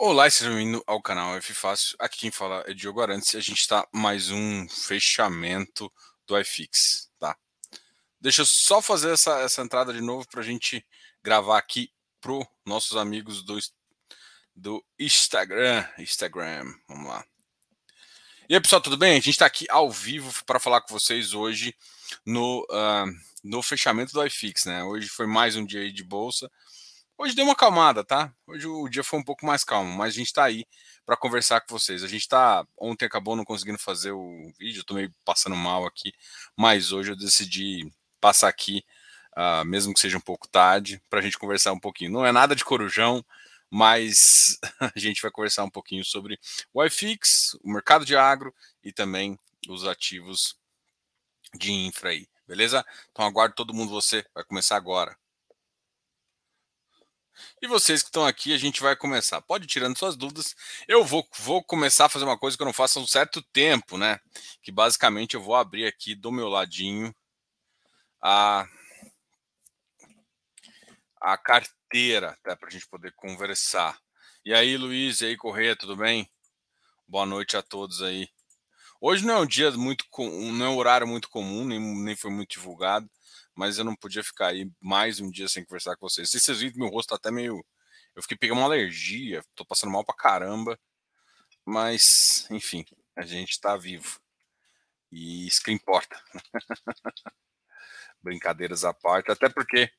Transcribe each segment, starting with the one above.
Olá, seja bem-vindo ao canal F Fácil. Aqui quem fala é Diogo Arantes e a gente está mais um fechamento do iFix, tá? Deixa eu só fazer essa, essa entrada de novo para a gente gravar aqui pro nossos amigos do, do Instagram. Instagram, vamos lá. E aí, pessoal, tudo bem? A gente está aqui ao vivo para falar com vocês hoje no, uh, no fechamento do iFix, né? Hoje foi mais um dia de bolsa. Hoje deu uma calmada, tá? Hoje o dia foi um pouco mais calmo, mas a gente tá aí para conversar com vocês. A gente tá. Ontem acabou não conseguindo fazer o vídeo, tô meio passando mal aqui, mas hoje eu decidi passar aqui, uh, mesmo que seja um pouco tarde, para a gente conversar um pouquinho. Não é nada de corujão, mas a gente vai conversar um pouquinho sobre o iFix, o mercado de agro e também os ativos de infra aí, beleza? Então aguardo todo mundo você, vai começar agora. E vocês que estão aqui, a gente vai começar. Pode ir tirando suas dúvidas. Eu vou, vou começar a fazer uma coisa que eu não faço há um certo tempo, né? Que basicamente eu vou abrir aqui do meu ladinho a, a carteira, tá? Para a gente poder conversar. E aí, Luiz, e aí, Correia, tudo bem? Boa noite a todos aí. Hoje não é um dia muito, não é um horário muito comum, nem, nem foi muito divulgado mas eu não podia ficar aí mais um dia sem conversar com vocês. Se vocês viram, meu rosto tá até meio. Eu fiquei pegando uma alergia, tô passando mal pra caramba. Mas, enfim, a gente tá vivo. E isso que importa. Brincadeiras à parte, até porque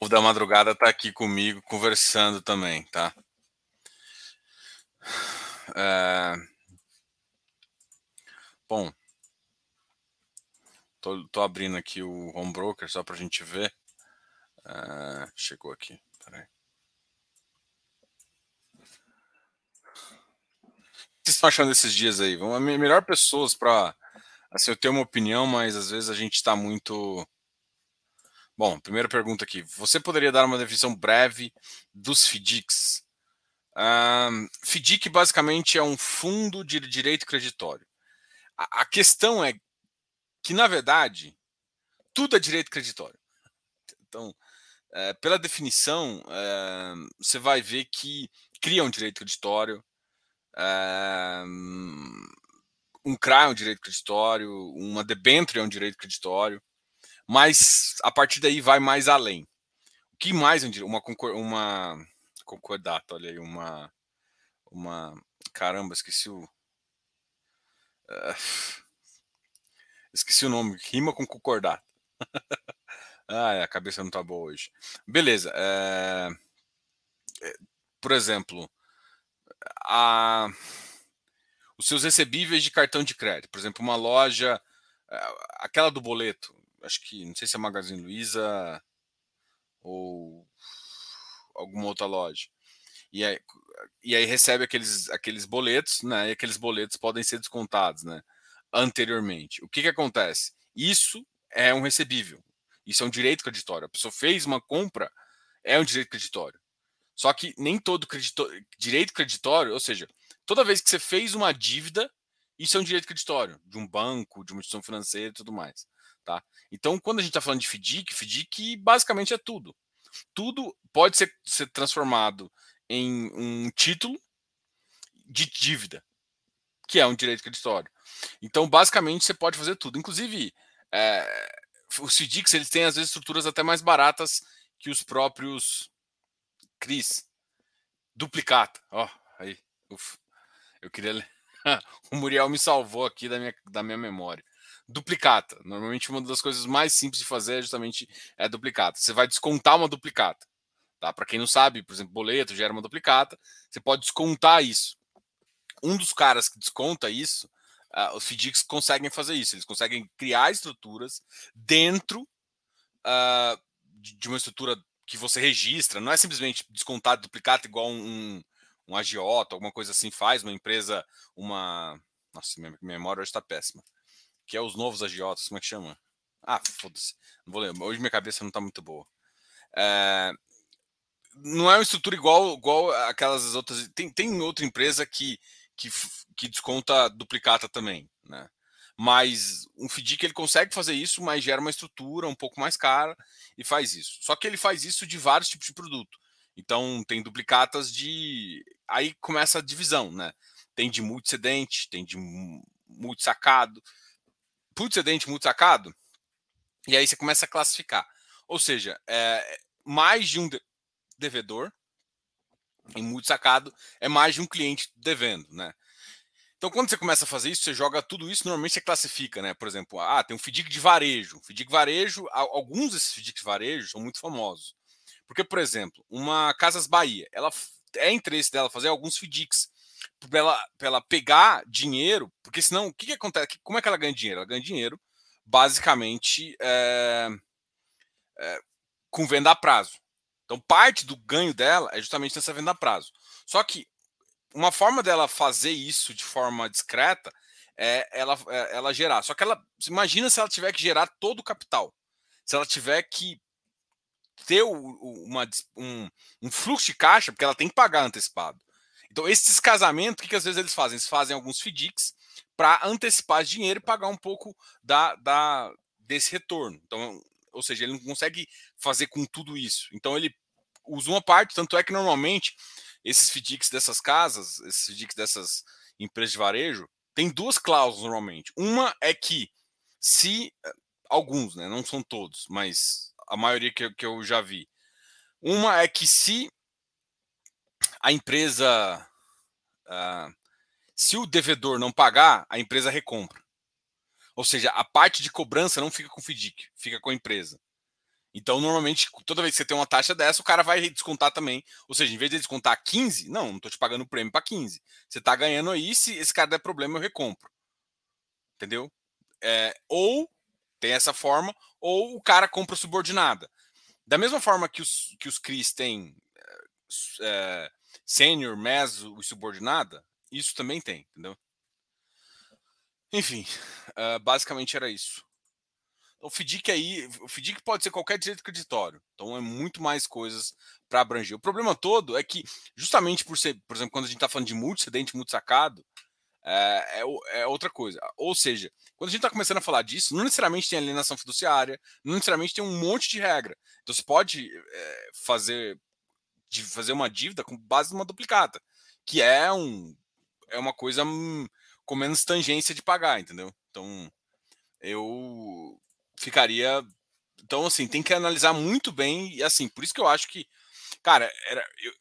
o da madrugada tá aqui comigo conversando também, tá? É... Bom, Tô, tô abrindo aqui o home broker só para a gente ver. Uh, chegou aqui, peraí. O que vocês estão achando desses dias aí? Vamos, melhor pessoas para. Assim, eu tenho uma opinião, mas às vezes a gente está muito. Bom, primeira pergunta aqui. Você poderia dar uma definição breve dos FDICs? Um, FDIC basicamente é um fundo de direito creditório. A, a questão é que, na verdade, tudo é direito creditório. Então, é, pela definição, é, você vai ver que cria um direito creditório, é, um CRA é um direito creditório, uma debenture é um direito creditório, mas a partir daí vai mais além. O que mais é um? Uma, uma concordata, olha aí, uma, uma. Caramba, esqueci o. Uh, Esqueci o nome, rima com concordar. ah, a cabeça não tá boa hoje. Beleza. É... Por exemplo, a... os seus recebíveis de cartão de crédito. Por exemplo, uma loja, eh, aquela do boleto, acho que, não sei se é Magazine Luiza ou alguma outra loja. E aí, e aí recebe aqueles, aqueles boletos, né? E aqueles boletos podem ser descontados, né? Anteriormente. O que, que acontece? Isso é um recebível. Isso é um direito creditório. A pessoa fez uma compra, é um direito creditório. Só que nem todo direito creditório, ou seja, toda vez que você fez uma dívida, isso é um direito creditório de um banco, de uma instituição financeira e tudo mais. Tá? Então, quando a gente está falando de FDIC, FDIC basicamente é tudo. Tudo pode ser, ser transformado em um título de dívida, que é um direito creditório. Então, basicamente, você pode fazer tudo. Inclusive, é, os FDICs eles têm às vezes estruturas até mais baratas que os próprios CRIs. Duplicata. Ó, oh, aí. Uf, eu queria. o Muriel me salvou aqui da minha, da minha memória. Duplicata. Normalmente, uma das coisas mais simples de fazer é justamente é duplicata. Você vai descontar uma duplicata. Tá? Para quem não sabe, por exemplo, boleto gera uma duplicata. Você pode descontar isso. Um dos caras que desconta isso uh, os FDICs conseguem fazer isso, eles conseguem criar estruturas dentro uh, de uma estrutura que você registra, não é simplesmente descontar duplicata igual um, um agiota, alguma coisa assim faz, uma empresa, uma. Nossa, minha memória hoje está péssima. Que é os novos agiotas, como é que chama? Ah, foda-se. Não vou lembrar. Hoje minha cabeça não está muito boa. É... Não é uma estrutura igual, igual aquelas outras. Tem, tem outra empresa que que, que desconta duplicata também, né? Mas um FDIC ele consegue fazer isso, mas gera uma estrutura um pouco mais cara e faz isso. Só que ele faz isso de vários tipos de produto. Então tem duplicatas de. Aí começa a divisão, né? Tem de multicedente, tem de multisacado. Multicedente, multisacado. E aí você começa a classificar. Ou seja, é, mais de um devedor em multisacado é mais de um cliente devendo, né? Então, quando você começa a fazer isso, você joga tudo isso, normalmente você classifica, né? Por exemplo, ah, tem um FDIC de varejo. FDIC varejo, alguns desses FDICs de varejo são muito famosos. Porque, por exemplo, uma Casas Bahia, ela é interesse dela fazer alguns FDICs para ela, ela pegar dinheiro, porque senão, o que, que acontece? Como é que ela ganha dinheiro? Ela ganha dinheiro, basicamente, é, é, com venda a prazo. Então, parte do ganho dela é justamente nessa venda a prazo. Só que uma forma dela fazer isso de forma discreta é ela, é ela gerar. Só que ela imagina se ela tiver que gerar todo o capital. Se ela tiver que ter uma, um, um, fluxo de caixa, porque ela tem que pagar antecipado. Então, esse descasamento, o que, que às vezes eles fazem? Eles fazem alguns FDICs para antecipar esse dinheiro e pagar um pouco da, da, desse retorno. Então, ou seja, ele não consegue fazer com tudo isso. Então, ele usa uma parte, tanto é que normalmente esses FDICs dessas casas, esses FDICs dessas empresas de varejo, tem duas cláusulas normalmente. Uma é que se eh, alguns, né, não são todos, mas a maioria que, que eu já vi. Uma é que se a empresa, uh, se o devedor não pagar, a empresa recompra. Ou seja, a parte de cobrança não fica com o FDIC, fica com a empresa. Então, normalmente, toda vez que você tem uma taxa dessa, o cara vai descontar também. Ou seja, em vez de descontar 15, não, não estou te pagando o prêmio para 15. Você está ganhando aí, se esse cara der problema, eu recompro. Entendeu? É, ou tem essa forma, ou o cara compra subordinada. Da mesma forma que os, que os CRIs têm é, sênior, meso e subordinada, isso também tem, entendeu? Enfim, uh, basicamente era isso. O FDIC aí, o FDIC pode ser qualquer direito creditório. Então é muito mais coisas para abranger. O problema todo é que, justamente por ser, por exemplo, quando a gente está falando de multicedente, multisacado, é, é, é, outra coisa. Ou seja, quando a gente está começando a falar disso, não necessariamente tem alienação fiduciária, não necessariamente tem um monte de regra. Então você pode é, fazer, de fazer uma dívida com base numa duplicata, que é, um, é uma coisa hum, com menos tangência de pagar, entendeu? Então eu ficaria. Então, assim, tem que analisar muito bem. E assim, por isso que eu acho que, cara, era, eu,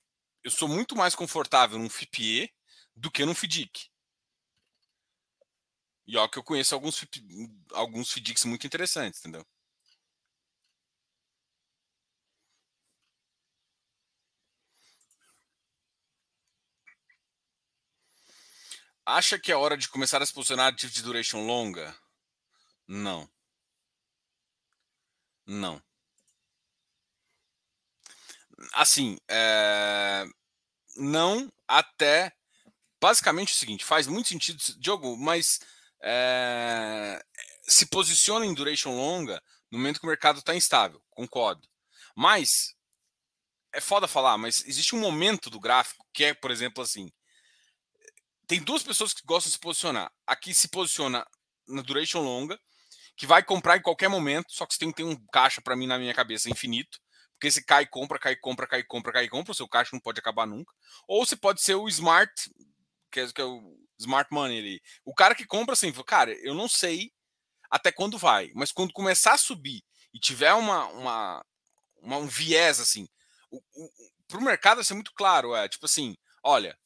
eu sou muito mais confortável num FIPE do que num FDIC. E ó, que eu conheço alguns, alguns FDICs muito interessantes, entendeu? Acha que é hora de começar a se posicionar de duration longa? Não. Não. Assim, é... não até. Basicamente é o seguinte: faz muito sentido, Diogo, mas é... se posiciona em duration longa no momento que o mercado está instável, concordo. Mas é foda falar, mas existe um momento do gráfico que é, por exemplo, assim. Tem duas pessoas que gostam de se posicionar. Aqui se posiciona na duration longa que vai comprar em qualquer momento, só que você tem que ter um caixa para mim na minha cabeça infinito, porque se cai, compra, cai, compra, cai, compra, cai, compra, o seu caixa não pode acabar nunca. Ou você pode ser o smart, que é, que é o smart money ali. O cara que compra assim, cara, eu não sei até quando vai, mas quando começar a subir e tiver uma, uma, uma um viés assim, para o mercado ser muito claro, é tipo assim, olha,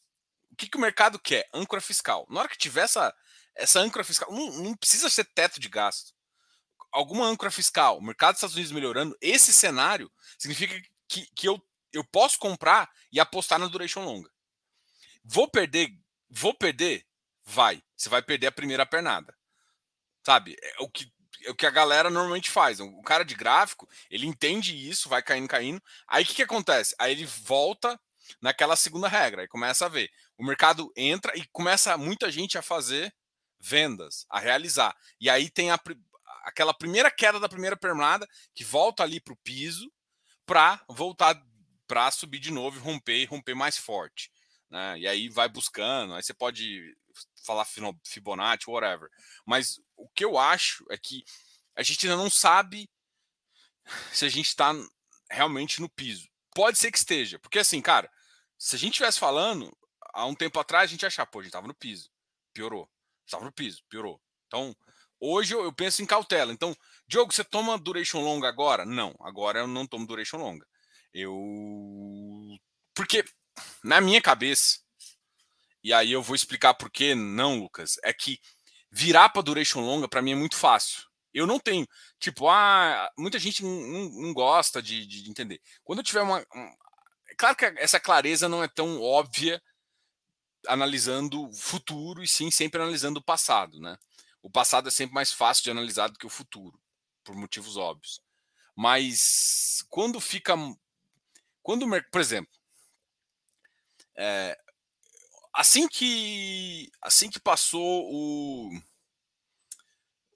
que, que o mercado quer? Âncora fiscal. Na hora que tiver essa, essa âncora fiscal, não, não precisa ser teto de gasto alguma âncora fiscal, o mercado dos Estados Unidos melhorando, esse cenário significa que, que eu, eu posso comprar e apostar na duration longa. Vou perder, vou perder, vai. Você vai perder a primeira pernada. Sabe? É o que é o que a galera normalmente faz. O cara de gráfico, ele entende isso, vai caindo, caindo. Aí o que, que acontece? Aí ele volta naquela segunda regra e começa a ver. O mercado entra e começa muita gente a fazer vendas, a realizar. E aí tem a, aquela primeira queda da primeira permada que volta ali para o piso para voltar para subir de novo e romper romper mais forte. Né? E aí vai buscando, aí você pode falar Fibonacci, whatever. Mas o que eu acho é que a gente ainda não sabe se a gente está realmente no piso. pode ser que esteja. Porque assim, cara, se a gente estivesse falando, há um tempo atrás, a gente achar, pô, a gente tava no piso. Piorou. Estava no piso, piorou. Então, hoje eu, eu penso em cautela. Então, Diogo, você toma duration longa agora? Não, agora eu não tomo duration longa. Eu. Porque, na minha cabeça, e aí eu vou explicar por que não, Lucas, é que virar para duration longa para mim é muito fácil. Eu não tenho. Tipo, ah, muita gente não, não gosta de, de, entender. Quando eu tiver uma. Um, é claro que essa clareza não é tão óbvia analisando o futuro e sim sempre analisando o passado, né? O passado é sempre mais fácil de analisar do que o futuro, por motivos óbvios. Mas quando fica. Quando, por exemplo, é, assim que assim que passou o,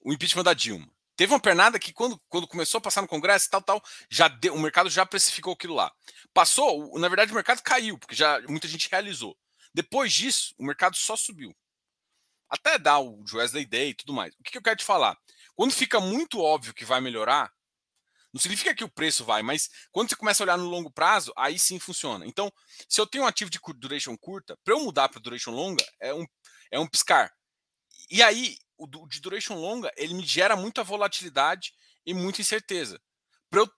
o impeachment da Dilma, teve uma pernada que quando, quando começou a passar no Congresso, tal, tal, já deu, o mercado já precificou aquilo lá. Passou, na verdade o mercado caiu, porque já muita gente realizou. Depois disso, o mercado só subiu. Até dar o Wesley Day e tudo mais. O que, que eu quero te falar? Quando fica muito óbvio que vai melhorar, não significa que o preço vai, mas quando você começa a olhar no longo prazo, aí sim funciona. Então, se eu tenho um ativo de duration curta, para eu mudar para duration longa, é um, é um piscar. E aí, o de duration longa, ele me gera muita volatilidade e muita incerteza. Para eu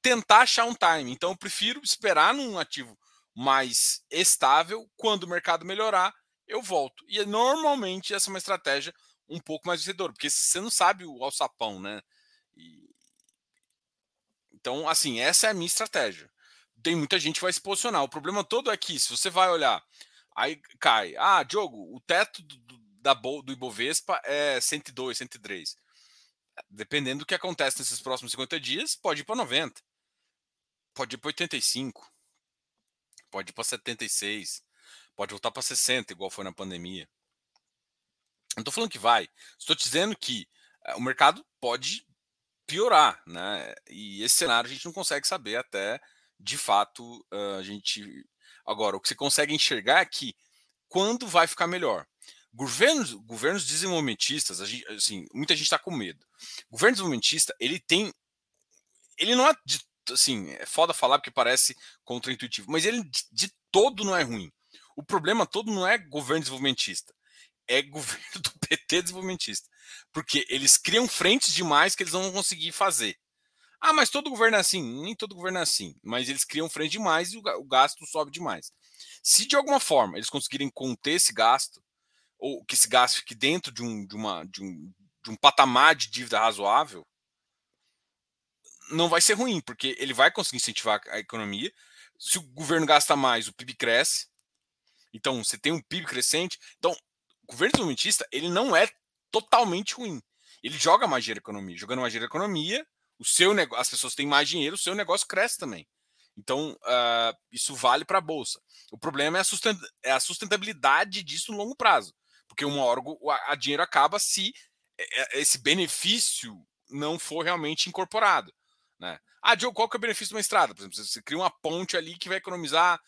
tentar achar um time. Então, eu prefiro esperar num ativo mais estável. Quando o mercado melhorar, eu volto. E normalmente essa é uma estratégia um pouco mais vencedora, porque você não sabe o alçapão, né? E... Então, assim, essa é a minha estratégia. Tem muita gente que vai se posicionar. O problema todo é que, se você vai olhar, aí cai. Ah, Diogo, o teto do, da, do Ibovespa é 102, 103. Dependendo do que acontece nesses próximos 50 dias, pode ir para 90. Pode ir para 85 pode ir para 76, pode voltar para 60, igual foi na pandemia. Não estou falando que vai, estou dizendo que eh, o mercado pode piorar, né? E esse cenário a gente não consegue saber até de fato a gente. Agora, o que você consegue enxergar é que quando vai ficar melhor. Governos, governos desenvolvimentistas, assim, muita gente está com medo. Governo desenvolvimentista, ele tem. Ele não é de assim, é foda falar porque parece contraintuitivo, mas ele de, todo não é ruim. O problema todo não é governo desenvolvimentista, é governo do PT desenvolvimentista. Porque eles criam frentes demais que eles não vão conseguir fazer. Ah, mas todo governo é assim. Nem todo governo é assim. Mas eles criam frente demais e o gasto sobe demais. Se de alguma forma eles conseguirem conter esse gasto, ou que esse gasto fique dentro de um, de uma, de um, de um patamar de dívida razoável, não vai ser ruim, porque ele vai conseguir incentivar a economia. Se o governo gasta mais, o PIB cresce. Então, você tem um PIB crescente. Então, o governo desenvolvimentista, ele não é totalmente ruim. Ele joga mais dinheiro na economia. Jogando mais dinheiro na economia, o seu as pessoas têm mais dinheiro, o seu negócio cresce também. Então, uh, isso vale para a Bolsa. O problema é a, é a, sustentabilidade disso no longo prazo. Porque uma hora a, a dinheiro acaba se é, é, esse benefício não for realmente incorporado. Né? Ah, Diogo, qual que é o benefício de uma estrada? Por exemplo, você cria uma ponte ali que vai economizar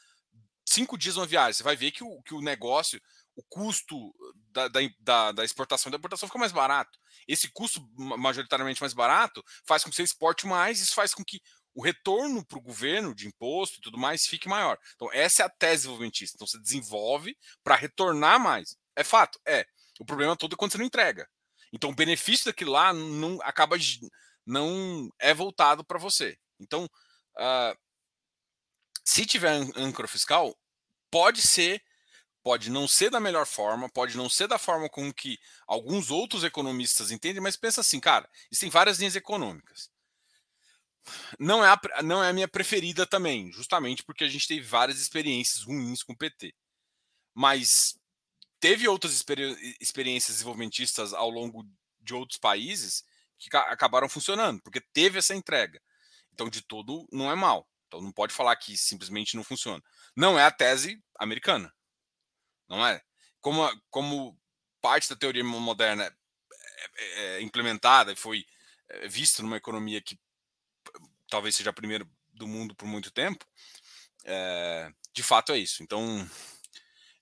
cinco dias uma viagem. Você vai ver que o, que o negócio, o custo da, da, da exportação e da importação fica mais barato. Esse custo majoritariamente mais barato faz com que você exporte mais, isso faz com que o retorno para o governo de imposto e tudo mais fique maior. Então, essa é a tese desenvolvimentista. Então, você desenvolve para retornar mais. É fato? É. O problema todo é quando você não entrega. Então, o benefício daquilo lá não acaba não é voltado para você. Então, uh, se tiver âncora fiscal, pode ser, pode não ser da melhor forma, pode não ser da forma com que alguns outros economistas entendem, mas pensa assim, cara, existem várias linhas econômicas. Não é, a, não é a minha preferida também, justamente porque a gente teve várias experiências ruins com o PT. Mas teve outras experi experiências desenvolvimentistas ao longo de outros países que acabaram funcionando, porque teve essa entrega. Então, de todo, não é mal. Então, não pode falar que simplesmente não funciona. Não é a tese americana. Não é. Como, como parte da teoria moderna é, é, é implementada e foi é, vista numa economia que talvez seja a primeira do mundo por muito tempo, é, de fato é isso. Então,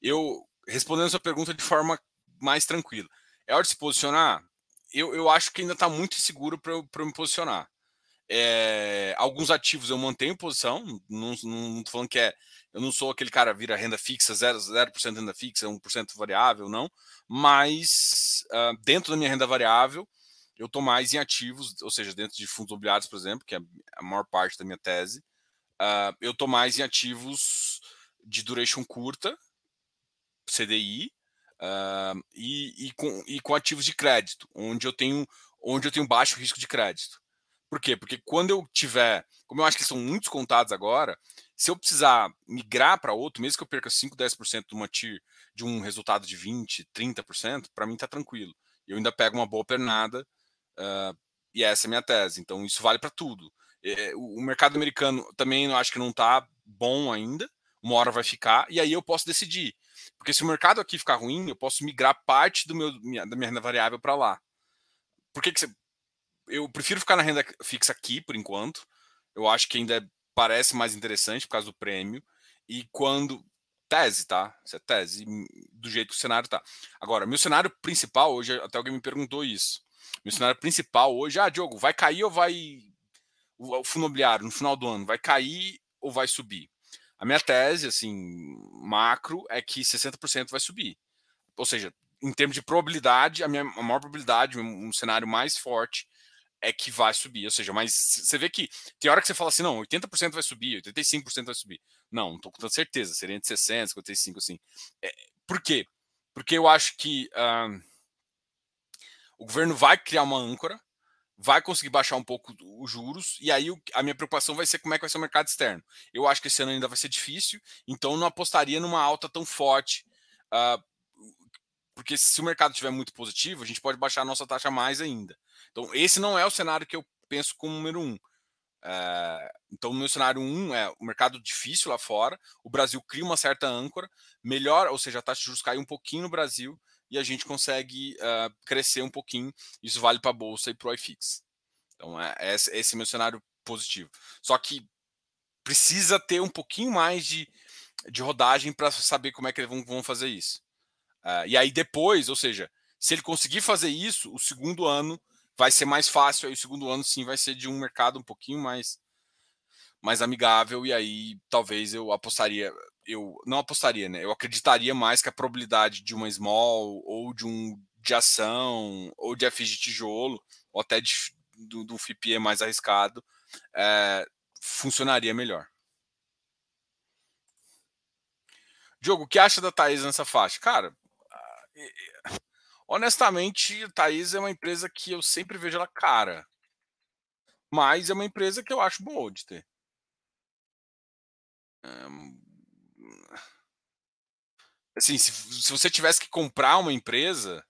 eu respondendo a sua pergunta de forma mais tranquila. É hora de se posicionar? Eu, eu acho que ainda está muito inseguro para eu, me posicionar. É, alguns ativos eu mantenho posição, não, não, tô falando que é. Eu não sou aquele cara vira renda fixa, 0%, 0 renda fixa, 1% variável, não. Mas uh, dentro da minha renda variável, eu estou mais em ativos, ou seja, dentro de fundos imobiliários, por exemplo, que é a maior parte da minha tese, uh, eu estou mais em ativos de duration curta, CDI, uh, e, e, com, e com ativos de crédito, onde eu tenho onde eu tenho baixo risco de crédito. Por quê? Porque quando eu tiver, como eu acho que são muitos contados agora, se eu precisar migrar para outro, mesmo que eu perca 5, 10% de uma TIR de um resultado de 20, 30%, para mim está tranquilo. Eu ainda pego uma boa pernada uh, e essa é a minha tese. Então isso vale para tudo. É, o mercado americano também eu acho que não está bom ainda. Uma hora vai ficar e aí eu posso decidir. Porque se o mercado aqui ficar ruim, eu posso migrar parte do meu, minha, da minha renda variável para lá. Por que, que você. Eu prefiro ficar na renda fixa aqui, por enquanto. Eu acho que ainda parece mais interessante por causa do prêmio. E quando. Tese, tá? Isso é tese, do jeito que o cenário tá. Agora, meu cenário principal, hoje, até alguém me perguntou isso. Meu cenário principal hoje, ah, Diogo, vai cair ou vai. O fundo imobiliário no final do ano vai cair ou vai subir? A minha tese, assim, macro, é que 60% vai subir. Ou seja, em termos de probabilidade, a minha a maior probabilidade, um cenário mais forte, é que vai subir. Ou seja, mas você vê que tem hora que você fala assim, não, 80% vai subir, 85% vai subir. Não, não estou com tanta certeza, seria entre 60%, 55%, assim. É, por quê? Porque eu acho que uh, o governo vai criar uma âncora, vai conseguir baixar um pouco os juros, e aí a minha preocupação vai ser como é que vai ser o mercado externo. Eu acho que esse ano ainda vai ser difícil, então não apostaria numa alta tão forte uh, porque se o mercado estiver muito positivo, a gente pode baixar a nossa taxa mais ainda. Então, esse não é o cenário que eu penso como número um. É, então, o meu cenário um é o mercado difícil lá fora, o Brasil cria uma certa âncora, melhor, ou seja, a taxa de juros cai um pouquinho no Brasil e a gente consegue uh, crescer um pouquinho. Isso vale para a Bolsa e para o iFix. Então, é, esse, esse é meu cenário positivo. Só que precisa ter um pouquinho mais de, de rodagem para saber como é que eles vão, vão fazer isso. Uh, e aí depois, ou seja, se ele conseguir fazer isso, o segundo ano vai ser mais fácil. Aí o segundo ano sim vai ser de um mercado um pouquinho mais mais amigável e aí talvez eu apostaria, eu não apostaria, né? Eu acreditaria mais que a probabilidade de uma small ou de um de ação ou de FG de tijolo ou até de, do, do FIPE mais arriscado é, funcionaria melhor. Diogo, o que acha da Thaís nessa faixa? Cara, honestamente, a Thaís é uma empresa que eu sempre vejo ela cara. Mas é uma empresa que eu acho boa de ter. Assim, se, se você tivesse que comprar uma empresa,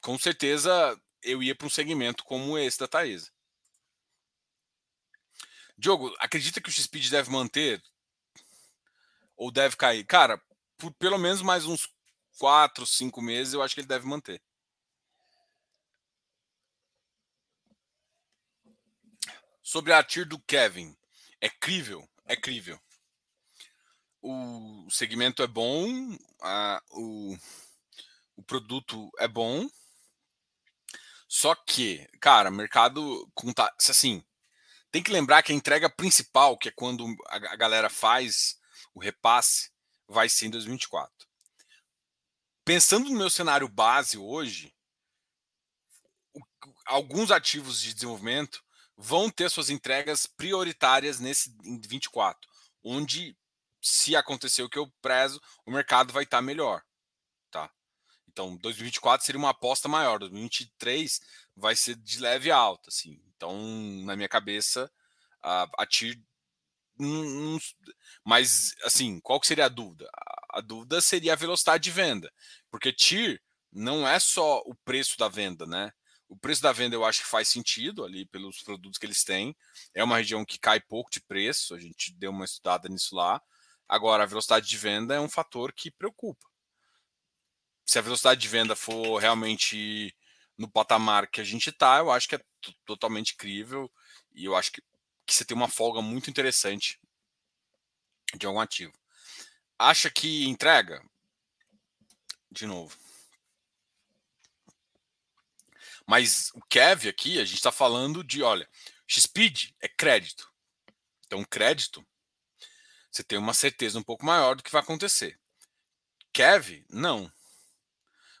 com certeza eu ia para um segmento como esse da Taesa. Diogo, acredita que o X-Speed deve manter ou deve cair? Cara, por pelo menos mais uns quatro, cinco meses, eu acho que ele deve manter. Sobre a TIR do Kevin. É crível, é crível. O segmento é bom, a, o, o produto é bom. Só que, cara, mercado assim, tem que lembrar que a entrega principal, que é quando a, galera faz o repasse, vai ser em 2024 pensando no meu cenário base hoje, alguns ativos de desenvolvimento vão ter suas entregas prioritárias nesse em 24, onde se acontecer o que eu prezo, o mercado vai estar melhor, tá? Então, 2024 seria uma aposta maior, 2023 vai ser de leve alta, assim. Então, na minha cabeça, a, a TIR mas, assim, qual que seria a dúvida? A dúvida seria a velocidade de venda, porque TIR não é só o preço da venda, né? O preço da venda eu acho que faz sentido ali pelos produtos que eles têm. É uma região que cai pouco de preço, a gente deu uma estudada nisso lá. Agora, a velocidade de venda é um fator que preocupa. Se a velocidade de venda for realmente no patamar que a gente está, eu acho que é totalmente crível e eu acho que que você tem uma folga muito interessante de algum ativo. Acha que entrega? De novo. Mas o Kev aqui, a gente está falando de, olha, XPID é crédito. Então, crédito, você tem uma certeza um pouco maior do que vai acontecer. KEV, não.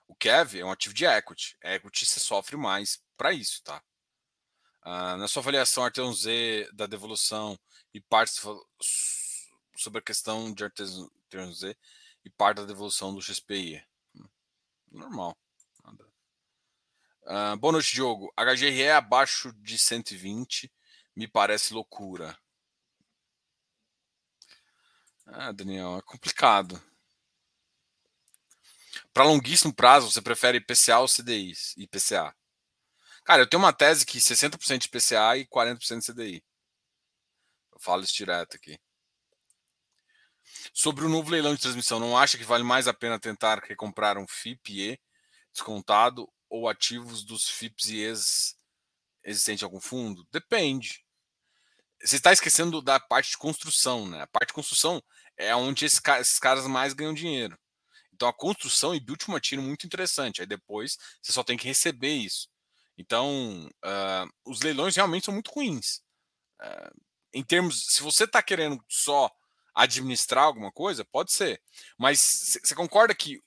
O KEV é um ativo de equity. Equity você sofre mais para isso, tá? Ah, na sua avaliação, Arteon Z da devolução e parte sobre a questão de Arteon Z e parte da devolução do XPI. Normal. Uh, boa noite, Diogo. HGRE abaixo de 120 me parece loucura. Ah, Daniel, é complicado. Para longuíssimo prazo, você prefere IPCA ou CDI? IPCA. Cara, eu tenho uma tese que 60% de IPCA e 40% de CDI. Eu falo isso direto aqui. Sobre o novo leilão de transmissão, não acha que vale mais a pena tentar recomprar um FIP e descontado ou ativos dos FIPs e ex existente em algum fundo? Depende. Você está esquecendo da parte de construção, né? A parte de construção é onde esses, caras mais ganham dinheiro. Então a construção e build uma tiro muito interessante. Aí depois você só tem que receber isso. Então uh, os leilões realmente são muito ruins. Uh, em termos, se você está querendo só administrar alguma coisa, pode ser. Mas você concorda que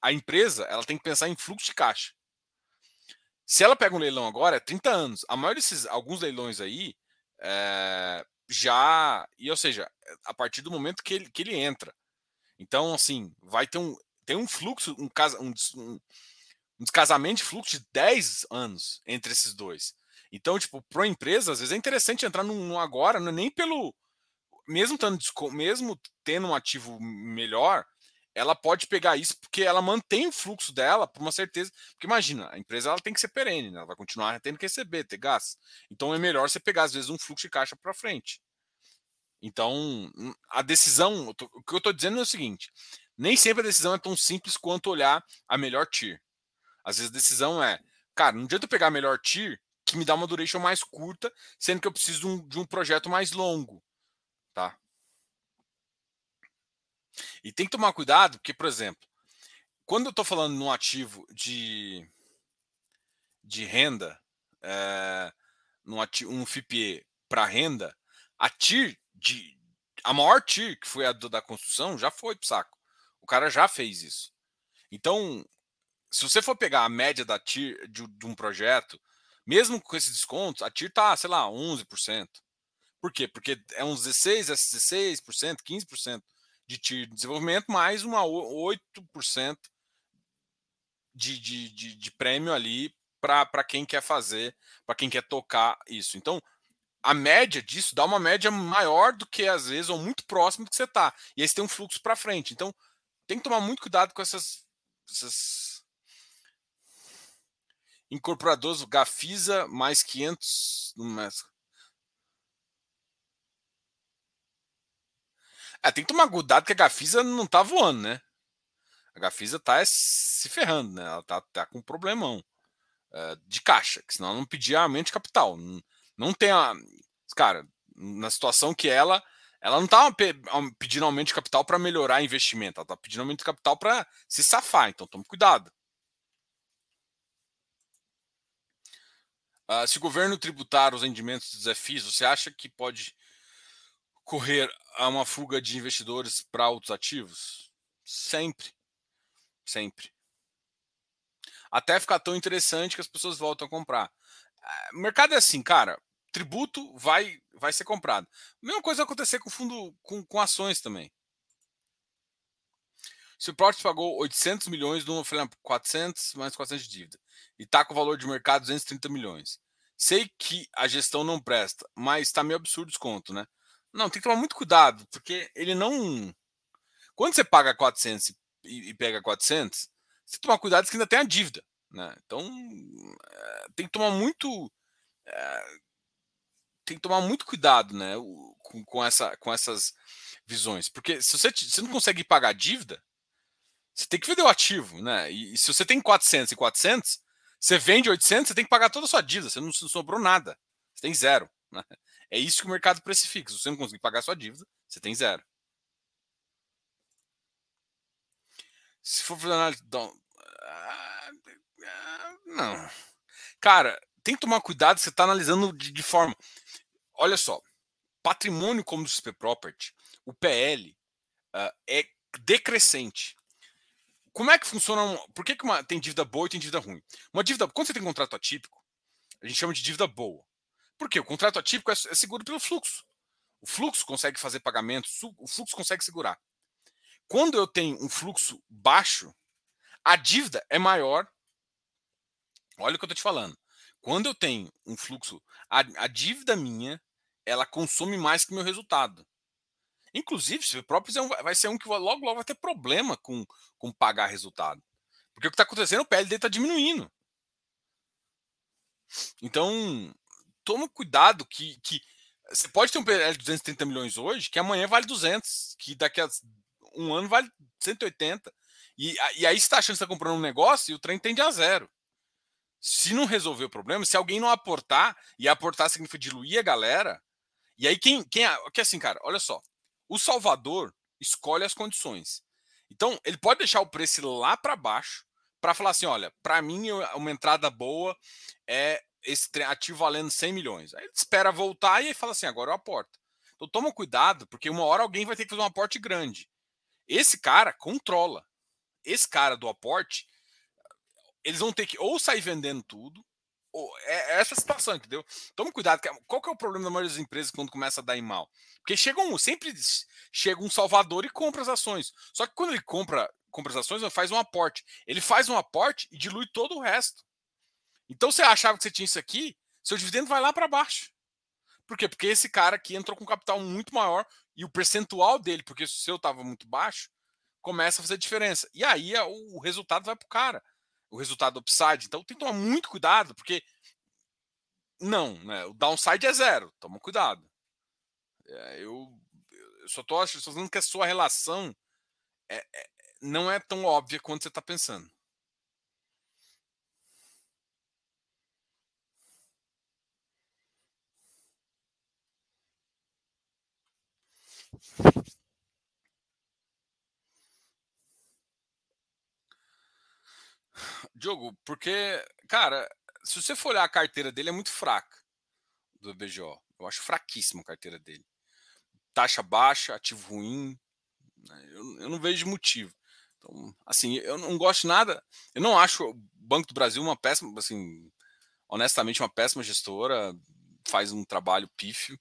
a empresa ela tem que pensar em fluxo de caixa. Se ela pega um leilão agora, é 30 anos. A maioria desses, alguns leilões aí, é, já. E, ou seja, a partir do momento que ele, que ele entra. Então, assim, vai ter um. Tem um fluxo, um, casa, um, um, descasamento de fluxo de 10 anos entre esses dois. Então, tipo, para empresa, às vezes é interessante entrar num, num agora, não é nem pelo. Mesmo tendo, mesmo tendo um ativo melhor, ela pode pegar isso porque ela mantém o fluxo dela por uma certeza. Porque imagina, a empresa ela tem que ser perene, né? ela vai continuar tendo que receber, ter gás. Então é melhor você pegar, às vezes, um fluxo de caixa para frente. Então, hum, a decisão, o que eu estou dizendo é o seguinte: nem sempre a decisão é tão simples quanto olhar a melhor tier. Às vezes a decisão é, cara, não adianta eu pegar a melhor tier que me dá uma duration mais curta, sendo que eu preciso de um, de um projeto mais longo. Tá? E tem que tomar cuidado, porque, por exemplo, quando eu estou falando num ativo de, de renda, é, num ativo, um FIPE para renda, a TIR, de, a maior TIR, que foi a do, da construção, já foi para saco. O cara já fez isso. Então, se você for pegar a média da TIR de, de um projeto, mesmo com esses descontos, a TIR está, sei lá, 11%. Por quê? Porque é uns 16, 16%, 15% de de desenvolvimento, mais uma 8% de, de, de, de prêmio ali para quem quer fazer, para quem quer tocar isso. Então, a média disso dá uma média maior do que às vezes, ou muito próximo do que você está. E aí você tem um fluxo para frente. Então, tem que tomar muito cuidado com essas, essas incorporadores Gafisa mais 500 no É, tem que tomar cuidado que a Gafisa não tá voando, né? A Gafisa tá é se ferrando, né? Ela tá, tá com um problemão é, de caixa, que senão ela não pedia aumento de capital. Não, não tem a. Cara, na situação que ela. Ela não tá pedindo aumento de capital para melhorar investimento, ela tá pedindo aumento de capital para se safar, então tome cuidado. Uh, se o governo tributar os rendimentos dos FIs, você acha que pode correr a uma fuga de investidores para outros ativos? Sempre. Sempre. Até ficar tão interessante que as pessoas voltam a comprar. O mercado é assim, cara. Tributo vai vai ser comprado. Mesma coisa vai acontecer com fundo com, com ações também. Se o Proct pagou 800 milhões, no, 400 mais 400 de dívida, e está com o valor de mercado 230 milhões. Sei que a gestão não presta, mas está meio absurdo o desconto, né? Não, tem que tomar muito cuidado, porque ele não. Quando você paga 400 e, pega 400, você tomar cuidado que ainda tem a dívida. Né? Então, é, tem que tomar muito. É, tem que tomar muito cuidado né, com, com, essa, com essas visões. Porque se você, você não consegue pagar a dívida, você tem que vender o ativo. Né? E, e, se você tem 400 e 400, você vende 800, você tem que pagar toda a sua dívida. Você não, não sobrou nada. Você tem zero. Né? É isso que o mercado precifica. Se você não conseguir pagar sua dívida, você tem zero. Se for fazer análise. Ah, não. Cara, tem que tomar cuidado, você está analisando de, de, forma. Olha só, patrimônio como o XP Property, o PL, uh, ah, é decrescente. Como é que funciona? Por que, que uma, tem dívida boa e tem dívida ruim? Uma dívida, quando você tem contrato atípico, a gente chama de dívida boa. Por quê? O contrato atípico é, é seguro pelo fluxo. O fluxo consegue fazer pagamentos, o fluxo consegue segurar. Quando eu tenho um fluxo baixo, a dívida é maior. Olha o que eu estou te falando. Quando eu tenho um fluxo, a, a dívida minha, ela consome mais que meu resultado. Inclusive, se próprio é vai ser um que logo, logo vai ter problema com, com pagar resultado. Porque o que está acontecendo, o PLD está diminuindo. Então, toma cuidado que, que você pode ter um PL de 230 milhões hoje, que amanhã vale 200, que daqui a um ano vale 180. E, e aí você está achando que está comprando um negócio e o trem tende a zero. Se não resolver o problema, se alguém não aportar, e aportar significa diluir a galera, e aí quem. quem que assim, cara, olha só. O Salvador escolhe as condições. Então, ele pode deixar o preço lá para baixo para falar assim: olha, para mim, uma entrada boa é esse ativo valendo 100 milhões. Aí ele espera voltar e aí fala assim: agora eu aporto. Então, toma cuidado, porque uma hora alguém vai ter que fazer um aporte grande. Esse cara controla. Esse cara do aporte, eles vão ter que ou sair vendendo tudo, é, é essa situação, entendeu? Toma cuidado. Qual que é o problema da maioria das empresas quando começa a dar em mal? Porque chega um, sempre chega um salvador e compra as ações. Só que quando ele compra, compra as ações, ele faz um aporte. Ele faz um aporte e dilui todo o resto. Então você achava que você tinha isso aqui, seu dividendo vai lá para baixo. Por quê? Porque esse cara aqui entrou com capital muito maior e o percentual dele, porque o seu estava muito baixo, começa a fazer diferença. E aí o resultado vai para o cara o resultado upside. Então tem que tomar muito cuidado, porque não, né? O downside é zero. Toma cuidado. É, eu, eu só estou achando que a sua relação é, é, não é tão óbvia quanto você está pensando. Diogo, porque, cara, se você for olhar a carteira dele, é muito fraca do BGO. Eu acho fraquíssima a carteira dele. Taxa baixa, ativo ruim. Né? Eu, eu não vejo motivo. Então, assim, eu não gosto nada. Eu não acho o Banco do Brasil uma péssima, assim, honestamente, uma péssima gestora. Faz um trabalho pífio.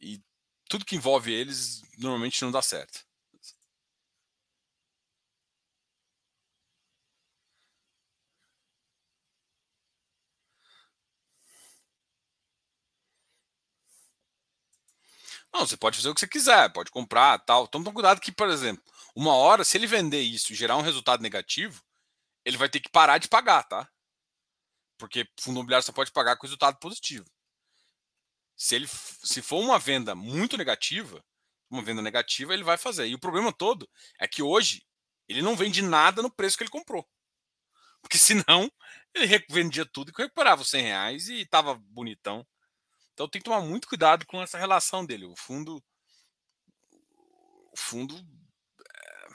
E tudo que envolve eles normalmente não dá certo. Não, você pode fazer o que você quiser, pode comprar, tal. Então, toma cuidado que, por exemplo, uma hora, se ele vender isso e gerar um resultado negativo, ele vai ter que parar de pagar, tá? Porque fundo imobiliário só pode pagar com resultado positivo. Se ele se for uma venda muito negativa, uma venda negativa, ele vai fazer. E o problema todo é que hoje ele não vende nada no preço que ele comprou. Porque senão ele vendia tudo e recuperava os 100 reais e estava bonitão. Então tem que tomar muito cuidado com essa relação dele. O fundo. O fundo. É...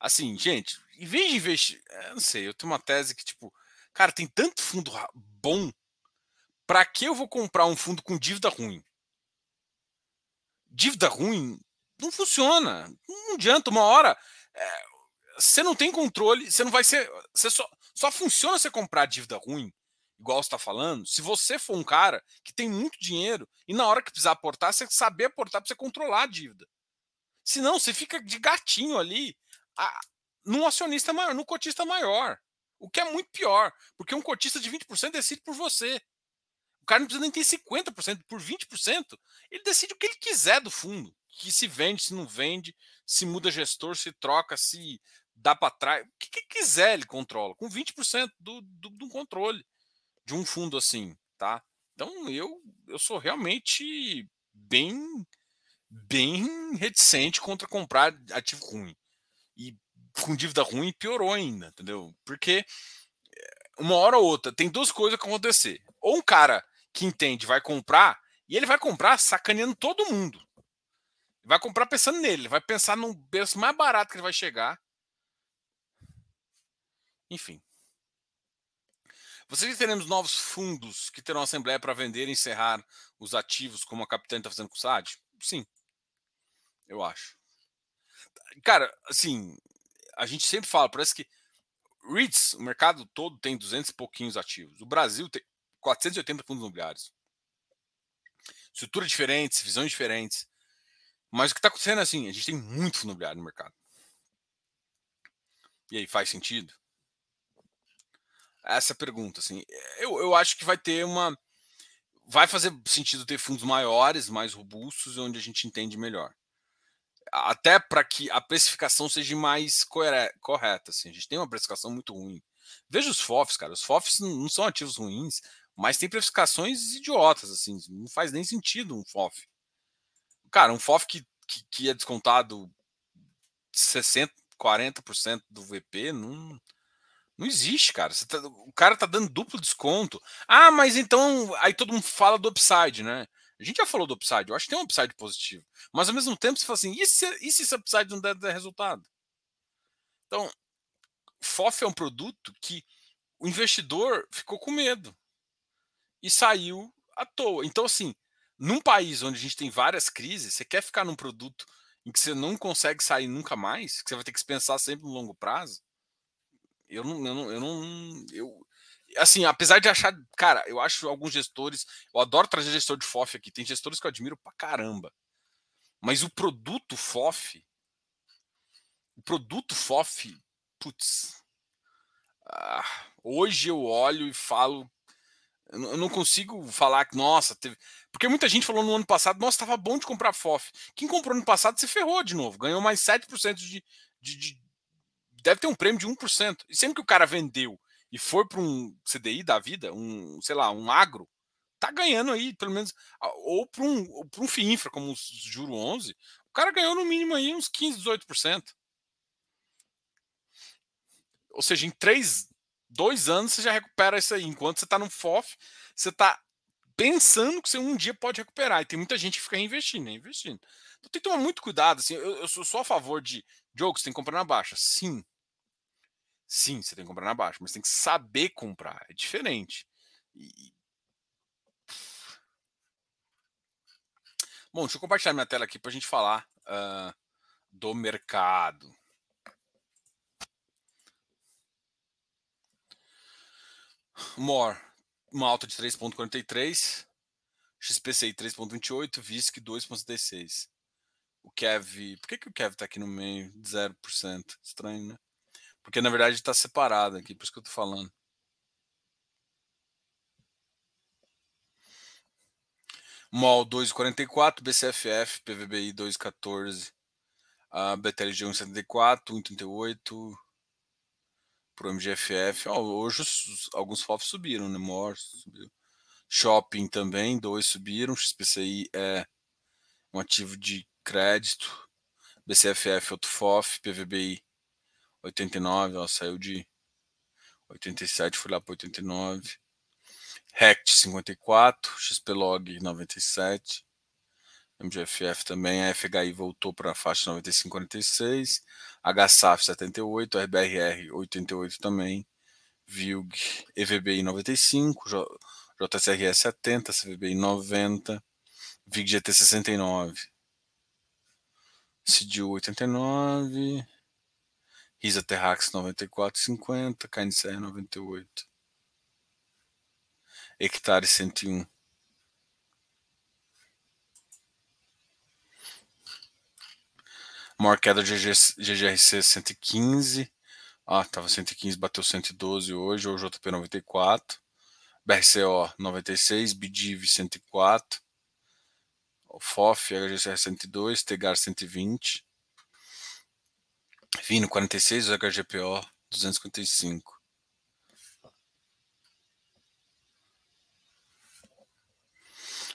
Assim, gente, em vez de investir. É, não sei, eu tenho uma tese que, tipo, cara, tem tanto fundo bom. Para que eu vou comprar um fundo com dívida ruim? Dívida ruim não funciona. Não adianta. Uma hora. É, você não tem controle, você não vai ser. Você só, só funciona você comprar dívida ruim igual está falando, se você for um cara que tem muito dinheiro e na hora que precisar aportar, você saber aportar para você controlar a dívida. Senão, você fica de gatinho ali a, num acionista maior, num cotista maior. O que é muito pior, porque um cotista de 20% decide por você. Cara não precisa nem ter 50%, por 20%, ele decide o que ele quiser do fundo. Que se vende, se não vende, se muda gestor, se troca, se dá para trás. O que, que, quiser ele controla, com 20% do, do, do controle de um fundo assim, tá? Então eu, eu sou realmente bem bem reticente contra comprar ativo ruim. E com dívida ruim piorou ainda, entendeu? Porque eh, uma hora ou outra tem duas coisas que acontecer. Ou um cara que entende vai comprar e ele vai comprar sacaneando todo mundo. Vai comprar pensando nele, vai pensar no preço mais barato que ele vai chegar. Enfim. Vocês teremos novos fundos que terão assembleia para vender e encerrar os ativos, como a Capitã está fazendo com o SAD? Sim, eu acho. Cara, assim, a gente sempre fala, parece que REITs, o mercado todo tem 200 e pouquinhos ativos. O Brasil tem 480 fundos imobiliários. Estruturas diferentes, visões diferentes. Mas o que está acontecendo é assim, a gente tem muito fundo imobiliário no mercado. E aí, faz sentido? Essa pergunta, assim, eu, eu acho que vai ter uma. Vai fazer sentido ter fundos maiores, mais robustos, onde a gente entende melhor até para que a precificação seja mais correta. Assim. A gente tem uma precificação muito ruim. Veja os FOFs, cara. Os FOFs não são ativos ruins, mas tem precificações idiotas. assim. Não faz nem sentido um FOF. Cara, um FOF que, que, que é descontado 60%, 40% do VP, não, não existe, cara. Tá, o cara tá dando duplo desconto. Ah, mas então. Aí todo mundo fala do upside, né? A gente já falou do upside, eu acho que tem um upside positivo. Mas ao mesmo tempo você fala assim, e se, e se esse upside não der, der resultado? Então, FOF é um produto que o investidor ficou com medo e saiu à toa. Então, assim, num país onde a gente tem várias crises, você quer ficar num produto em que você não consegue sair nunca mais, que você vai ter que pensar sempre no longo prazo. Eu não, eu não, eu não, eu, assim, apesar de achar, cara, eu acho alguns gestores, eu adoro trazer gestor de FOF aqui, tem gestores que eu admiro pra caramba. Mas o produto FOF, o produto FOF, putz, ah, hoje eu olho e falo, eu não consigo falar que, nossa, teve. Porque muita gente falou no ano passado, nossa, estava bom de comprar FOF. Quem comprou no passado se ferrou de novo, ganhou mais 7% de, de, de. Deve ter um prêmio de 1%. E sempre que o cara vendeu e for para um CDI da vida, um, sei lá, um agro, tá ganhando aí, pelo menos, ou para um, um FIINFRA, como o Juro 11, o cara ganhou no mínimo aí uns 15, 18%. Ou seja, em três, dois anos você já recupera isso aí. Enquanto você está no FOF, você está pensando que você um dia pode recuperar. E tem muita gente que fica reinvestindo, né? investindo. Então tem que tomar muito cuidado. Assim, eu, eu sou só a favor de jogos, tem que comprar na baixa. Sim, Sim, você tem que comprar na baixa, mas tem que saber comprar. É diferente. E... Bom, deixa eu compartilhar minha tela aqui para a gente falar uh, do mercado. More, uma alta de 3,43. XPCI 3,28. VISC 2,76. O Kev. Por que, que o Kev está aqui no meio? 0%. Estranho, né? Porque na verdade está separado aqui, por isso que eu estou falando. MOL 2,44, BCFF, PVBI 2,14, a BTLG 1,74, 1,38 para o MGFF. Oh, hoje os, alguns FOF subiram, né? MOR subiu. Shopping também, dois subiram. XPCI é um ativo de crédito. BCFF, outro FOF, PVBI 89, ela saiu de 87, foi lá para 89. Rect 54, XPlog 97, MGFF também, a FHI voltou para a faixa 95,46, HSAF 78, RBRR 88 também, VILG EVBI 95, JSRE 70, CVBI 90, VIG-GT 69, CDU 89, Risa Terrax 94,50, KNCR 98. Hectare 101. Maior queda GGRC 115. Ah, tava 115, bateu 112 hoje, ou JP 94. BRCO 96, BDIV 104. FOF, HGCR 102, Tegar 120. Vino 46, HGPO 255.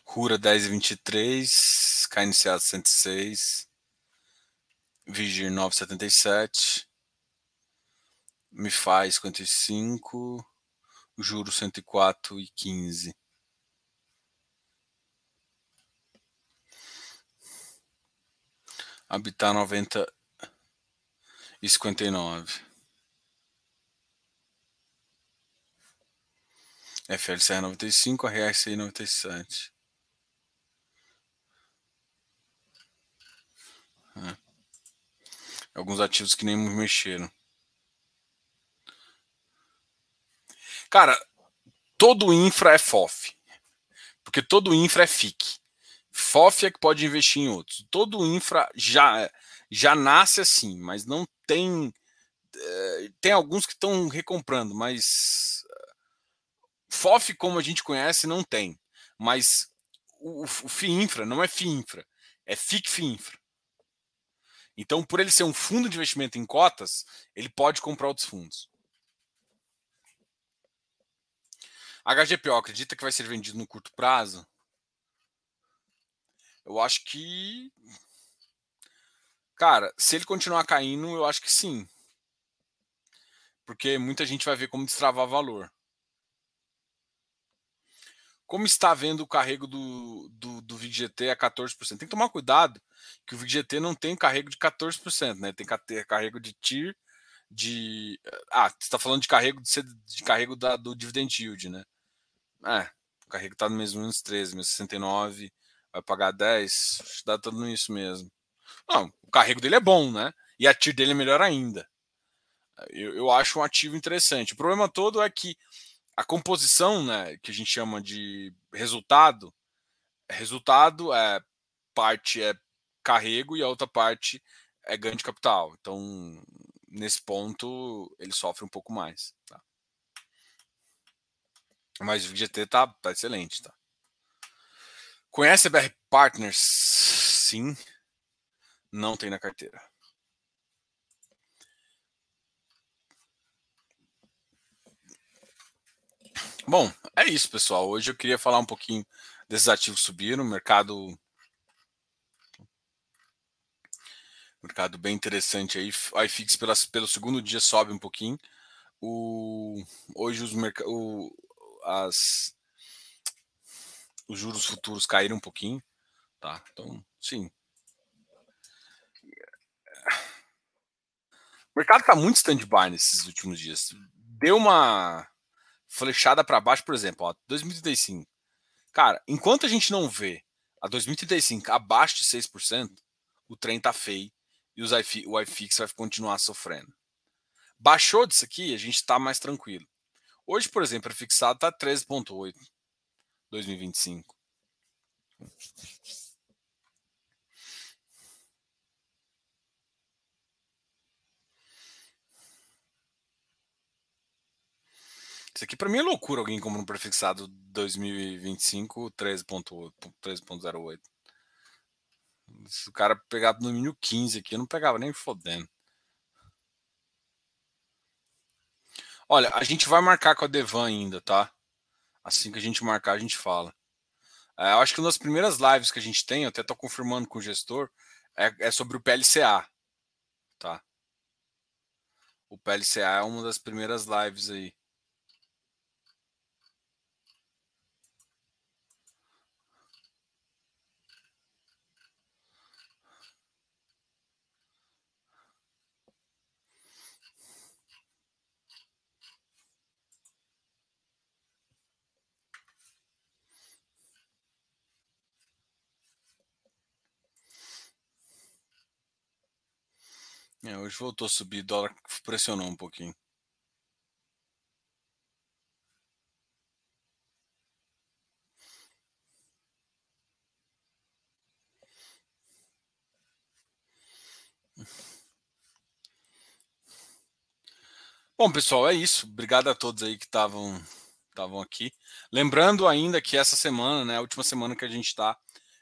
Rura 10 e 23, KNCA 106, Vigir 977, MIFI 55, Juro 104 e 15. Habitar 90 e 59. FLCR 95, a RSI 97. Alguns ativos que nem mexeram. Cara, todo infra é FOF. Porque todo infra é FIC. FOF é que pode investir em outros. Todo infra já, já nasce assim, mas não tem. Eh, tem alguns que estão recomprando, mas FOF, como a gente conhece, não tem. Mas o, o FIINFRA não é FIINFRA, é FIC-FIINFRA. Então, por ele ser um fundo de investimento em cotas, ele pode comprar outros fundos. HGPO acredita que vai ser vendido no curto prazo? Eu acho que. Cara, se ele continuar caindo, eu acho que sim. Porque muita gente vai ver como destravar valor. Como está vendo o carrego do, do, do VGT a 14%? Tem que tomar cuidado que o VGT não tem carrego de 14%, né? Tem carrego de TIR de. Ah, você está falando de carrego de, de carrego da, do dividend yield, né? É, o carrego está no mesmo menos 13, menos 69, vai pagar 10, dá tudo isso mesmo. Não, o carrego dele é bom, né? E a TIR dele é melhor ainda. Eu, eu acho um ativo interessante. O problema todo é que a composição, né, que a gente chama de resultado, resultado é parte é carrego e a outra parte é ganho de capital. Então, nesse ponto, ele sofre um pouco mais. Tá? Mas o GT tá, tá excelente, tá? Conhece a BR Partners? Sim. Não tem na carteira. Bom, é isso, pessoal. Hoje eu queria falar um pouquinho desses ativos subiram, mercado mercado bem interessante aí. A IFIX pelo segundo dia sobe um pouquinho. O, hoje os, o, as, os juros futuros caíram um pouquinho, tá? Então, sim. O mercado está muito stand-by nesses últimos dias. Deu uma flechada para baixo, por exemplo, ó, 2035. Cara, enquanto a gente não vê a 2035 abaixo de 6%, o trem tá feio e os IFI, o iFix vai continuar sofrendo. Baixou disso aqui, a gente está mais tranquilo. Hoje, por exemplo, a fixado está 13,8 2025. Isso aqui para mim é loucura alguém compra um prefixado 2025 13.08. Se o cara pegar no mínimo 15 aqui, eu não pegava nem fodendo. Olha, a gente vai marcar com a Devan ainda, tá? Assim que a gente marcar, a gente fala. É, eu acho que uma das primeiras lives que a gente tem, eu até tô confirmando com o gestor, é, é sobre o PLCA, tá? O PLCA é uma das primeiras lives aí. É, hoje voltou a subir, dólar pressionou um pouquinho. Bom, pessoal, é isso. Obrigado a todos aí que estavam estavam aqui. Lembrando ainda que essa semana, né, a última semana que a gente está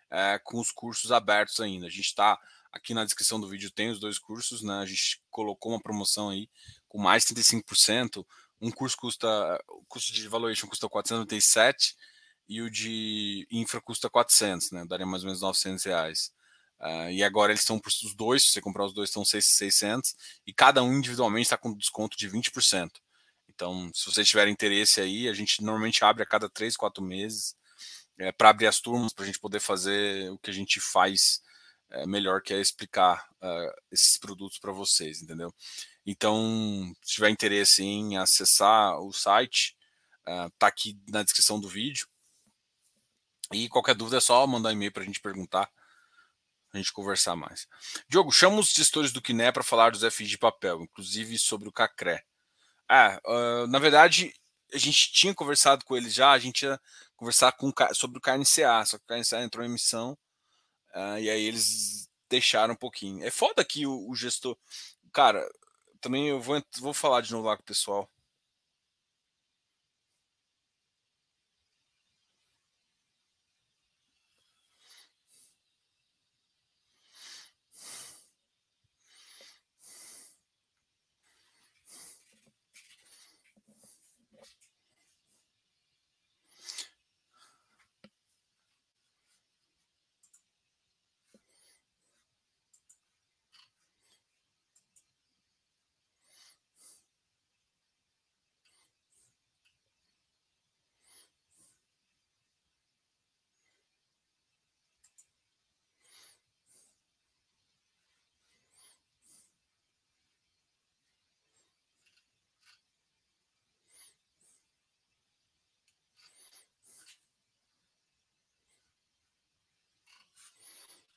é, com os cursos abertos ainda. A gente está Aqui na descrição do vídeo tem os dois cursos, né? A gente colocou uma promoção aí com mais 35%. Um curso custa, o custo de valuation custa 497 e o de infra custa 400, né? Daria mais ou menos 900 reais. Uh, e agora eles estão por os dois, se você comprar os dois, estão 600 e cada um individualmente está com desconto de 20%. Então, se vocês tiverem interesse aí, a gente normalmente abre a cada 3, 4 meses é, para abrir as turmas, para a gente poder fazer o que a gente faz é, melhor que é explicar uh, esses produtos para vocês, entendeu? Então, se tiver interesse em acessar o site, uh, tá aqui na descrição do vídeo. E qualquer dúvida é só mandar e-mail para a gente perguntar, a gente conversar mais. Diogo, chama os gestores do Kiné para falar dos FIs de papel, inclusive sobre o Cacré. Ah, uh, na verdade, a gente tinha conversado com eles já, a gente ia conversar com, sobre o KNCA, só que o KNCA entrou em emissão uh, e aí eles deixaram um pouquinho. É foda que o, o gestor. Cara, também eu vou, vou falar de novo lá com o pessoal.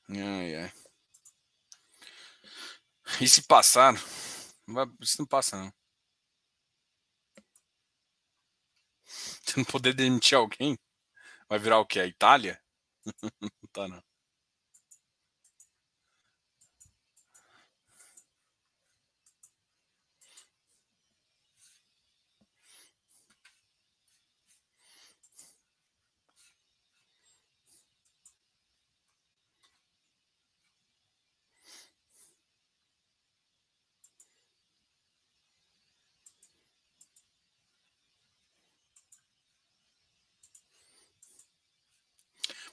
Ai, ai. E se passar, isso não passa, não. Se não poder demitir alguém, vai virar o quê? A Itália? não tá, não.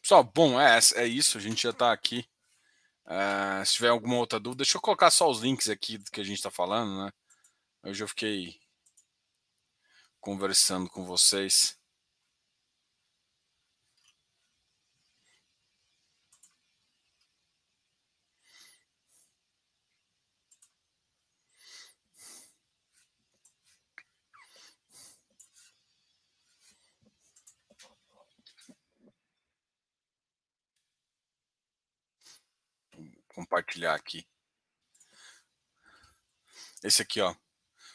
Pessoal, bom, é, é isso. A gente já está aqui. Uh, se tiver alguma outra dúvida, deixa eu colocar só os links aqui do que a gente está falando, né? Hoje eu fiquei conversando com vocês. Compartilhar aqui. Esse aqui, ó.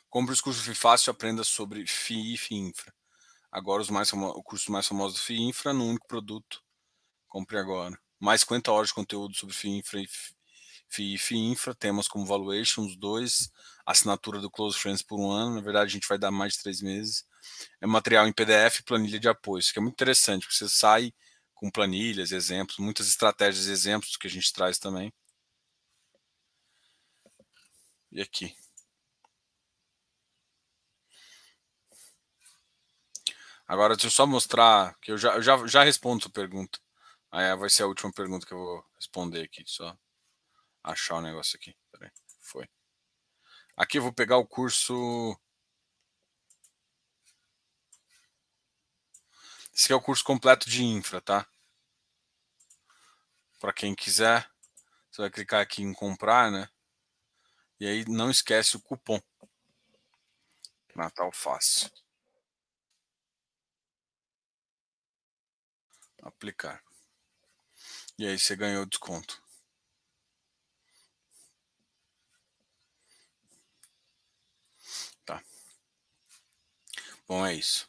Compre os cursos FII Fácil e aprenda sobre FII e FII Infra. Agora os mais o curso mais famoso do FII Infra no único produto. Compre agora. Mais 50 horas de conteúdo sobre e FII e FII Infra. Temas como Valuations, dois. Assinatura do Close Friends por um ano. Na verdade, a gente vai dar mais de três meses. É material em PDF e planilha de apoio. Isso que é muito interessante, porque você sai com planilhas, exemplos, muitas estratégias e exemplos que a gente traz também. E aqui. Agora deixa eu só mostrar que eu já, eu já, já respondo sua pergunta. Aí vai ser a última pergunta que eu vou responder aqui. Só achar o negócio aqui. Peraí. Foi. Aqui eu vou pegar o curso. Esse aqui é o curso completo de infra, tá? Para quem quiser, você vai clicar aqui em comprar, né? E aí não esquece o cupom. Natal Fácil. Aplicar. E aí você ganhou desconto. Tá. Bom, é isso.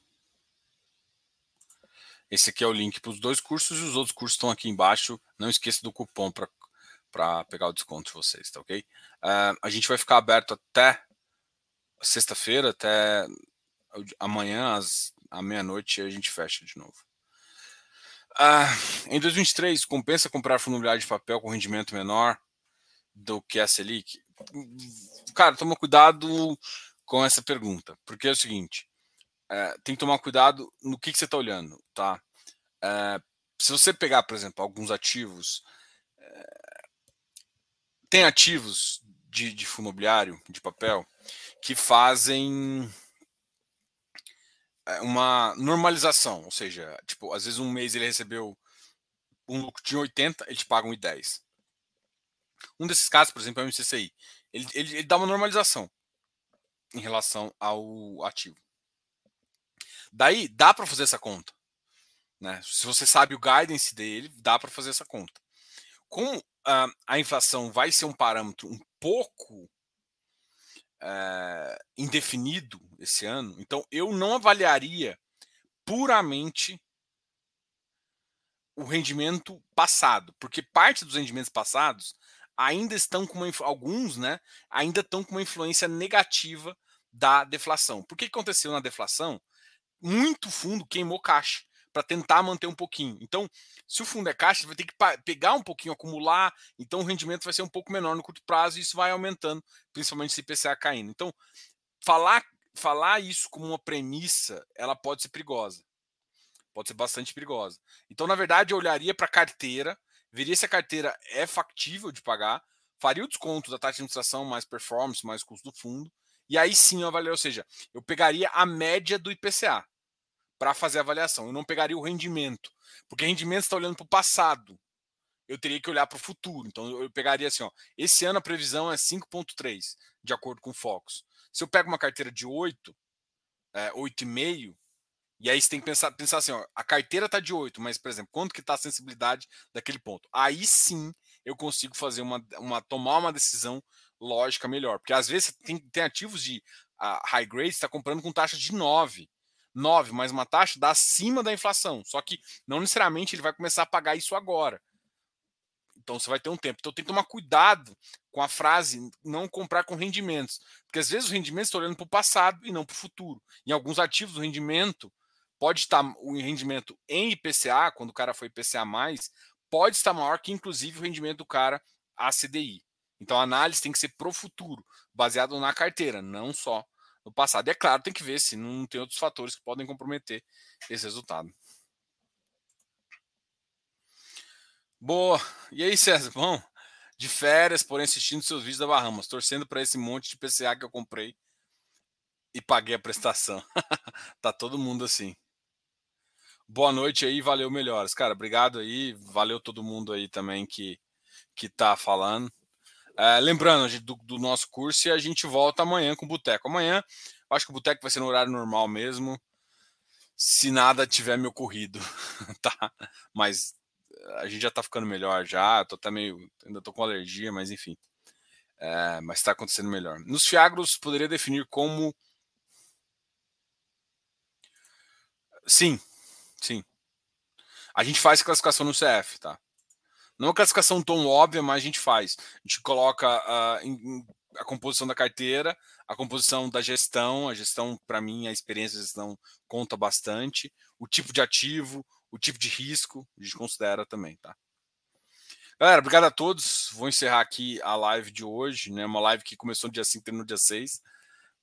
Esse aqui é o link para os dois cursos e os outros cursos estão aqui embaixo. Não esqueça do cupom para para pegar o desconto de vocês, tá ok? Uh, a gente vai ficar aberto até sexta-feira, até amanhã, às, meia-noite, a gente fecha de novo. Uh, em 2023, compensa comprar fundo de papel com rendimento menor do que a Selic? Cara, toma cuidado com essa pergunta, porque é o seguinte, uh, tem que tomar cuidado no que, que você está olhando, tá? Uh, se você pegar, por exemplo, alguns ativos tem ativos de, de fundo imobiliário, de papel, que fazem é, uma normalização, ou seja, tipo, às vezes um mês ele recebeu um lucro de 80, ele te paga 1,10. Um desses casos, por exemplo, é o MCCI. Ele, ele, ele dá uma normalização em relação ao ativo. Daí dá para fazer essa conta. Né? Se você sabe o guidance dele, dá para fazer essa conta. Como uh, a inflação vai ser um parâmetro um pouco uh, indefinido esse ano, então eu não avaliaria puramente o rendimento passado, porque parte dos rendimentos passados ainda estão com uma, alguns, né, ainda estão com uma influência negativa da deflação. Por que aconteceu na deflação? Muito fundo queimou caixa para tentar manter um pouquinho. Então, se o fundo é caixa, vai ter que pegar um pouquinho, acumular, então o rendimento vai ser um pouco menor no curto prazo e isso vai aumentando, principalmente se o IPCA caindo. Então, falar, falar isso como uma premissa, ela pode ser perigosa. Pode ser bastante perigosa. Então, na verdade, eu olharia para a carteira, veria se a carteira é factível de pagar, faria o desconto da taxa de administração, mais performance, mais custo do fundo, e aí sim eu avaliaria, ou seja, eu pegaria a média do IPCA para fazer a avaliação. Eu não pegaria o rendimento, porque rendimento está olhando para o passado. Eu teria que olhar para o futuro. Então eu pegaria assim, ó, esse ano a previsão é 5.3, de acordo com o Focus. Se eu pego uma carteira de 8, é, 8,5, e aí você tem que pensar, pensar assim, ó, a carteira está de 8, mas, por exemplo, quanto que está a sensibilidade daquele ponto? Aí sim eu consigo fazer uma, uma tomar uma decisão lógica melhor. Porque às vezes tem, tem ativos de uh, high grade, está comprando com taxa de 9. 9 mais uma taxa dá acima da inflação. Só que não necessariamente ele vai começar a pagar isso agora. Então você vai ter um tempo. Então tem que tomar cuidado com a frase não comprar com rendimentos. Porque às vezes o rendimento está olhando para o passado e não para o futuro. Em alguns ativos o rendimento pode estar o rendimento em IPCA, quando o cara foi IPCA, pode estar maior que inclusive o rendimento do cara a CDI. Então a análise tem que ser para o futuro, baseado na carteira, não só no passado. E é claro, tem que ver se não tem outros fatores que podem comprometer esse resultado. Boa. E aí, César? Bom, de férias, porém assistindo seus vídeos da Bahamas, torcendo para esse monte de PCA que eu comprei e paguei a prestação. tá todo mundo assim. Boa noite aí, valeu melhores. Cara, obrigado aí, valeu todo mundo aí também que que tá falando. É, lembrando do, do, nosso curso e a gente volta amanhã com o Boteco. Amanhã, acho que o Boteco vai ser no horário normal mesmo, se nada tiver me ocorrido, tá? Mas a gente já tá ficando melhor já, tô até meio, ainda tô com alergia, mas enfim. É, mas está acontecendo melhor. Nos Fiagros, poderia definir como. Sim, sim. A gente faz classificação no CF, tá? Não é uma classificação tão óbvia, mas a gente faz. A gente coloca uh, em, a composição da carteira, a composição da gestão. A gestão, para mim, a experiência de gestão conta bastante. O tipo de ativo, o tipo de risco, a gente considera também, tá? Galera, obrigado a todos. Vou encerrar aqui a live de hoje, né? Uma live que começou no dia 5 e terminou no dia 6,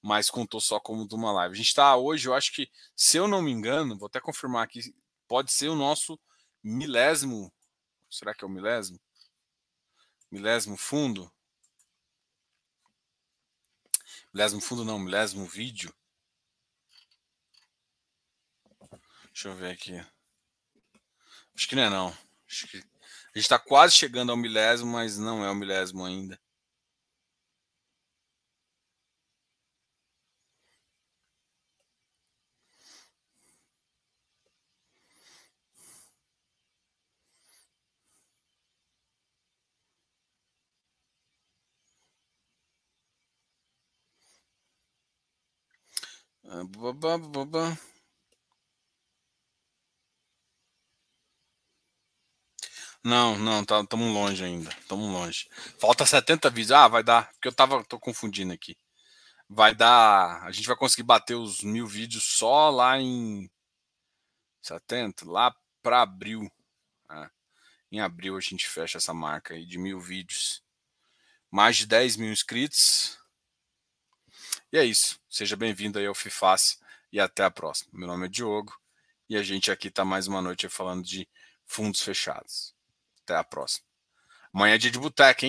mas contou só como de uma live. A gente está hoje, eu acho que, se eu não me engano, vou até confirmar aqui, pode ser o nosso milésimo Será que é o milésimo? Milésimo fundo? Milésimo fundo não, milésimo vídeo. Deixa eu ver aqui. Acho que não é não. Acho que a gente está quase chegando ao milésimo, mas não é o milésimo ainda. Não, não, estamos tá, longe ainda. Estamos longe. Falta 70 vídeos. Ah, vai dar. Porque eu tava, tô confundindo aqui. Vai dar. A gente vai conseguir bater os mil vídeos só lá em 70, lá para abril. É. Em abril a gente fecha essa marca aí de mil vídeos. Mais de 10 mil inscritos. E é isso. Seja bem-vindo aí ao FIFAS e até a próxima. Meu nome é Diogo e a gente aqui está mais uma noite falando de fundos fechados. Até a próxima. Amanhã é dia de boteca, hein?